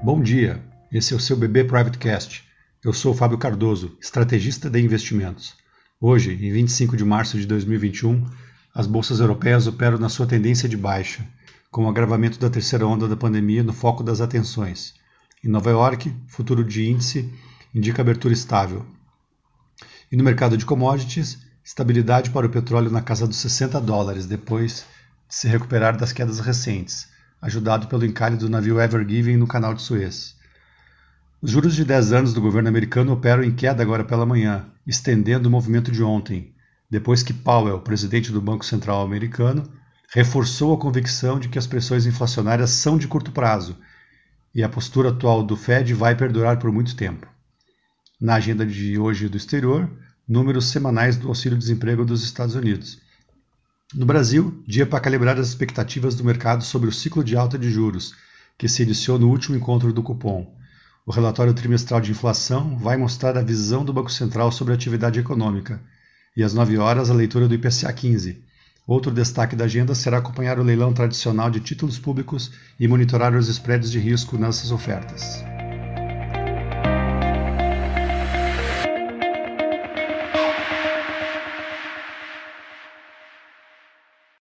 Bom dia, esse é o seu BB Private Cast. Eu sou o Fábio Cardoso, estrategista de investimentos. Hoje, em 25 de março de 2021, as bolsas europeias operam na sua tendência de baixa, com o agravamento da terceira onda da pandemia no foco das atenções. Em Nova York, futuro de índice indica abertura estável. E no mercado de commodities, estabilidade para o petróleo na casa dos 60 dólares, depois de se recuperar das quedas recentes ajudado pelo encalhe do navio Ever Given no canal de Suez. Os juros de 10 anos do governo americano operam em queda agora pela manhã, estendendo o movimento de ontem, depois que Powell, presidente do Banco Central americano, reforçou a convicção de que as pressões inflacionárias são de curto prazo e a postura atual do Fed vai perdurar por muito tempo. Na agenda de hoje do exterior, números semanais do auxílio-desemprego dos Estados Unidos. No Brasil, dia para calibrar as expectativas do mercado sobre o ciclo de alta de juros, que se iniciou no último encontro do cupom. O relatório trimestral de inflação vai mostrar a visão do Banco Central sobre a atividade econômica. E às 9 horas, a leitura do IPCA 15. Outro destaque da agenda será acompanhar o leilão tradicional de títulos públicos e monitorar os spreads de risco nessas ofertas.